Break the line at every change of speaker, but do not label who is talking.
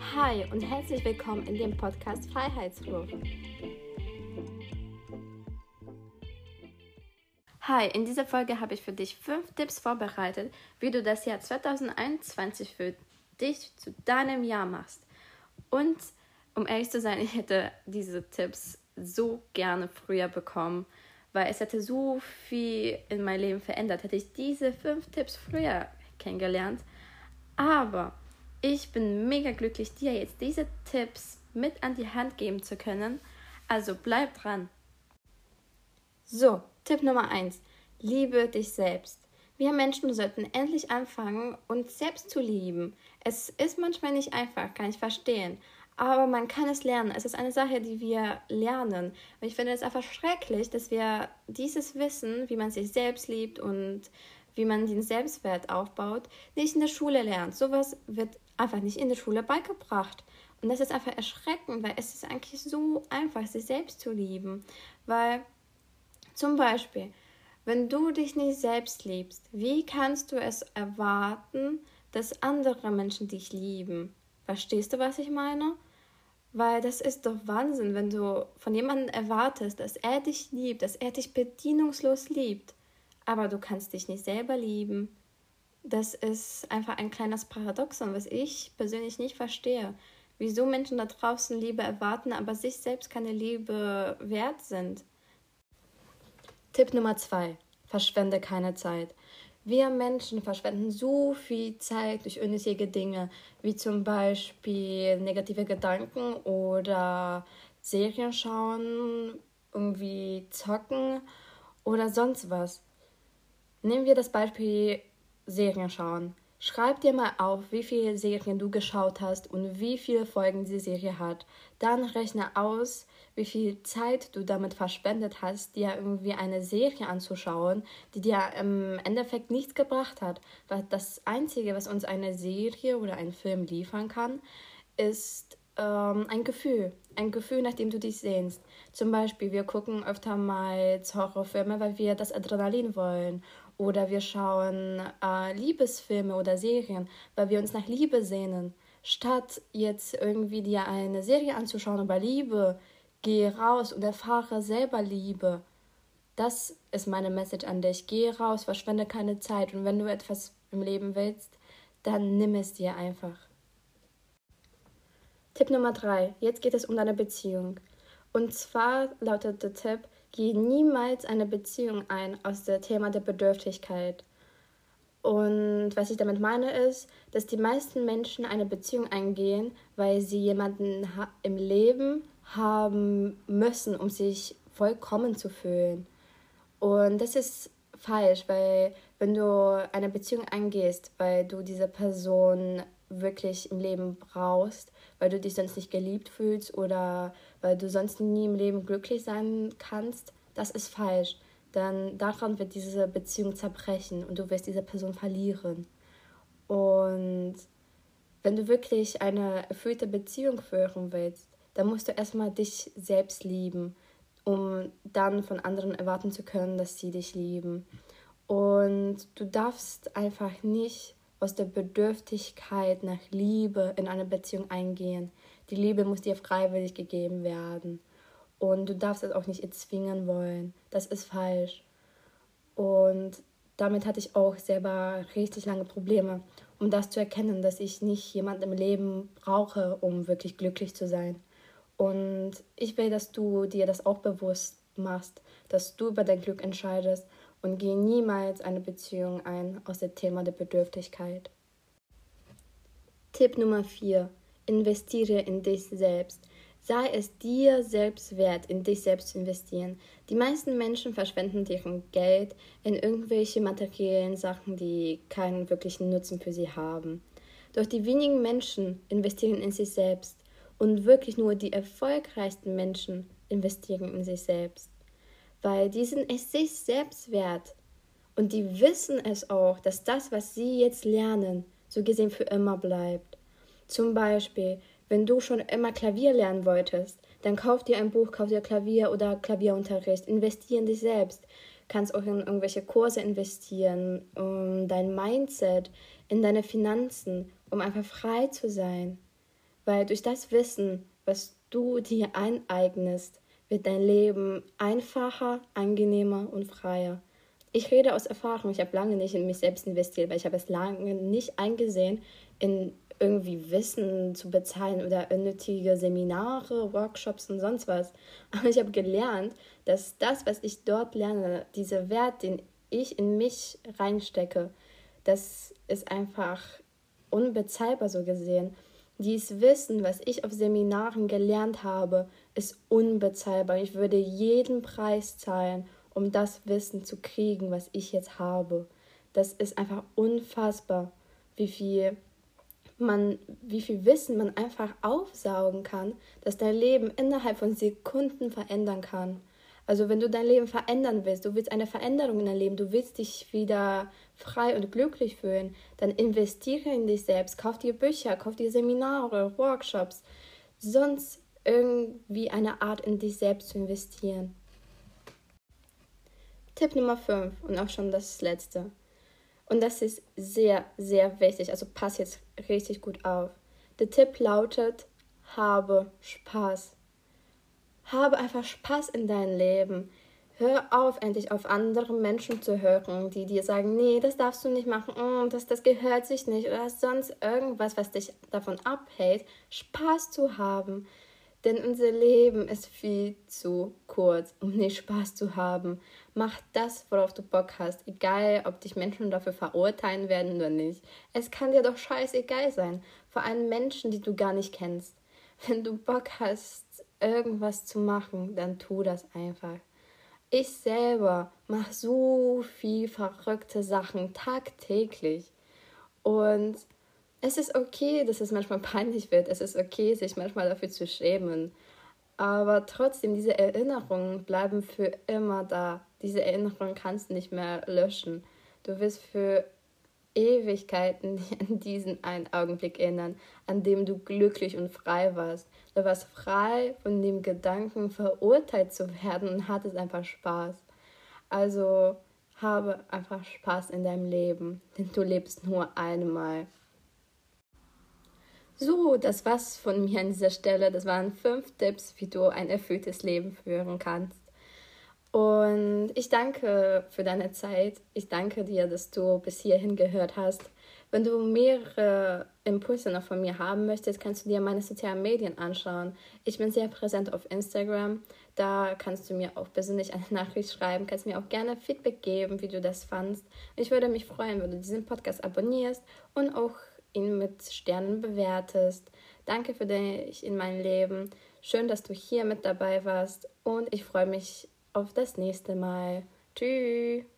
Hi und herzlich willkommen in dem Podcast Freiheitsruf. Hi, in dieser Folge habe ich für dich fünf Tipps vorbereitet, wie du das Jahr 2021 für dich zu deinem Jahr machst. Und um ehrlich zu sein, ich hätte diese Tipps so gerne früher bekommen, weil es hätte so viel in mein Leben verändert, hätte ich diese fünf Tipps früher kennengelernt. Aber ich bin mega glücklich, dir jetzt diese Tipps mit an die Hand geben zu können. Also bleib dran. So, Tipp Nummer 1. Liebe dich selbst. Wir Menschen sollten endlich anfangen, uns selbst zu lieben. Es ist manchmal nicht einfach, kann ich verstehen. Aber man kann es lernen. Es ist eine Sache, die wir lernen. Und ich finde es einfach schrecklich, dass wir dieses Wissen, wie man sich selbst liebt und wie man den Selbstwert aufbaut, nicht in der Schule lernt. Sowas wird einfach nicht in der Schule beigebracht. Und das ist einfach erschreckend, weil es ist eigentlich so einfach, sich selbst zu lieben. Weil zum Beispiel, wenn du dich nicht selbst liebst, wie kannst du es erwarten, dass andere Menschen dich lieben? Verstehst du, was ich meine? Weil das ist doch Wahnsinn, wenn du von jemandem erwartest, dass er dich liebt, dass er dich bedienungslos liebt aber du kannst dich nicht selber lieben. Das ist einfach ein kleines Paradoxon, was ich persönlich nicht verstehe. Wieso Menschen da draußen Liebe erwarten, aber sich selbst keine Liebe wert sind. Tipp Nummer zwei: Verschwende keine Zeit. Wir Menschen verschwenden so viel Zeit durch unnötige Dinge, wie zum Beispiel negative Gedanken oder Serien schauen, irgendwie zocken oder sonst was. Nehmen wir das Beispiel Serien schauen. Schreib dir mal auf, wie viele Serien du geschaut hast und wie viele Folgen die Serie hat. Dann rechne aus, wie viel Zeit du damit verschwendet hast, dir irgendwie eine Serie anzuschauen, die dir im Endeffekt nichts gebracht hat. Weil das Einzige, was uns eine Serie oder ein Film liefern kann, ist ähm, ein Gefühl. Ein Gefühl, nach dem du dich sehnst. Zum Beispiel, wir gucken öfter mal Horrorfilme, weil wir das Adrenalin wollen oder wir schauen äh, Liebesfilme oder Serien, weil wir uns nach Liebe sehnen. Statt jetzt irgendwie dir eine Serie anzuschauen über Liebe, geh raus und erfahre selber Liebe. Das ist meine Message an dich. Geh raus, verschwende keine Zeit und wenn du etwas im Leben willst, dann nimm es dir einfach. Tipp Nummer 3. Jetzt geht es um deine Beziehung. Und zwar lautet der Tipp, Geh niemals eine Beziehung ein aus dem Thema der Bedürftigkeit. Und was ich damit meine ist, dass die meisten Menschen eine Beziehung eingehen, weil sie jemanden im Leben haben müssen, um sich vollkommen zu fühlen. Und das ist falsch, weil wenn du eine Beziehung eingehst, weil du diese Person wirklich im Leben brauchst, weil du dich sonst nicht geliebt fühlst oder weil du sonst nie im Leben glücklich sein kannst, das ist falsch. Dann daran wird diese Beziehung zerbrechen und du wirst diese Person verlieren. Und wenn du wirklich eine erfüllte Beziehung führen willst, dann musst du erstmal dich selbst lieben, um dann von anderen erwarten zu können, dass sie dich lieben. Und du darfst einfach nicht aus der Bedürftigkeit nach Liebe in eine Beziehung eingehen. Die Liebe muss dir freiwillig gegeben werden. Und du darfst es auch nicht erzwingen wollen. Das ist falsch. Und damit hatte ich auch selber richtig lange Probleme, um das zu erkennen, dass ich nicht jemanden im Leben brauche, um wirklich glücklich zu sein. Und ich will, dass du dir das auch bewusst machst, dass du über dein Glück entscheidest und geh niemals eine Beziehung ein aus dem Thema der Bedürftigkeit. Tipp Nummer 4. Investiere in dich selbst. Sei es dir selbst wert, in dich selbst zu investieren. Die meisten Menschen verschwenden deren Geld in irgendwelche materiellen Sachen, die keinen wirklichen Nutzen für sie haben. Doch die wenigen Menschen investieren in sich selbst und wirklich nur die erfolgreichsten Menschen investieren in sich selbst weil die sind es sich selbst wert. Und die wissen es auch, dass das, was sie jetzt lernen, so gesehen für immer bleibt. Zum Beispiel, wenn du schon immer Klavier lernen wolltest, dann kauf dir ein Buch, kauf dir Klavier oder Klavierunterricht, investier in dich selbst. Kannst auch in irgendwelche Kurse investieren, um dein Mindset, in deine Finanzen, um einfach frei zu sein. Weil durch das Wissen, was du dir eineignest, wird dein Leben einfacher, angenehmer und freier. Ich rede aus Erfahrung. Ich habe lange nicht in mich selbst investiert, weil ich habe es lange nicht eingesehen, in irgendwie Wissen zu bezahlen oder unnötige Seminare, Workshops und sonst was. Aber ich habe gelernt, dass das, was ich dort lerne, dieser Wert, den ich in mich reinstecke, das ist einfach unbezahlbar so gesehen. Dieses Wissen, was ich auf Seminaren gelernt habe, ist unbezahlbar. Ich würde jeden Preis zahlen, um das Wissen zu kriegen, was ich jetzt habe. Das ist einfach unfassbar, wie viel man, wie viel Wissen man einfach aufsaugen kann, dass dein Leben innerhalb von Sekunden verändern kann. Also wenn du dein Leben verändern willst, du willst eine Veränderung in dein Leben, du willst dich wieder frei und glücklich fühlen, dann investiere in dich selbst, kauf dir Bücher, kauf dir Seminare, Workshops, sonst irgendwie eine Art in dich selbst zu investieren. Tipp Nummer 5 und auch schon das letzte. Und das ist sehr, sehr wichtig, also pass jetzt richtig gut auf. Der Tipp lautet, habe Spaß. Habe einfach Spaß in deinem Leben. Hör auf, endlich auf andere Menschen zu hören, die dir sagen, nee, das darfst du nicht machen, mm, das, das gehört sich nicht oder sonst irgendwas, was dich davon abhält, Spaß zu haben. Denn unser Leben ist viel zu kurz, um nicht Spaß zu haben. Mach das, worauf du Bock hast, egal ob dich Menschen dafür verurteilen werden oder nicht. Es kann dir doch scheißegal sein, vor allem Menschen, die du gar nicht kennst. Wenn du Bock hast, irgendwas zu machen, dann tu das einfach. Ich selber mache so viel verrückte Sachen tagtäglich. Und es ist okay, dass es manchmal peinlich wird. Es ist okay, sich manchmal dafür zu schämen. Aber trotzdem, diese Erinnerungen bleiben für immer da. Diese Erinnerungen kannst du nicht mehr löschen. Du wirst für Ewigkeiten an diesen einen Augenblick erinnern, an dem du glücklich und frei warst. Du warst frei von dem Gedanken, verurteilt zu werden und hattest einfach Spaß. Also habe einfach Spaß in deinem Leben, denn du lebst nur einmal. So, das war's von mir an dieser Stelle. Das waren fünf Tipps, wie du ein erfülltes Leben führen kannst. Und ich danke für deine Zeit. Ich danke dir, dass du bis hierhin gehört hast. Wenn du mehrere Impulse noch von mir haben möchtest, kannst du dir meine sozialen Medien anschauen. Ich bin sehr präsent auf Instagram. Da kannst du mir auch persönlich eine Nachricht schreiben, kannst mir auch gerne Feedback geben, wie du das fandst. Ich würde mich freuen, wenn du diesen Podcast abonnierst und auch ihn mit Sternen bewertest. Danke für dich in meinem Leben. Schön, dass du hier mit dabei warst und ich freue mich auf das nächste Mal. Tschüss.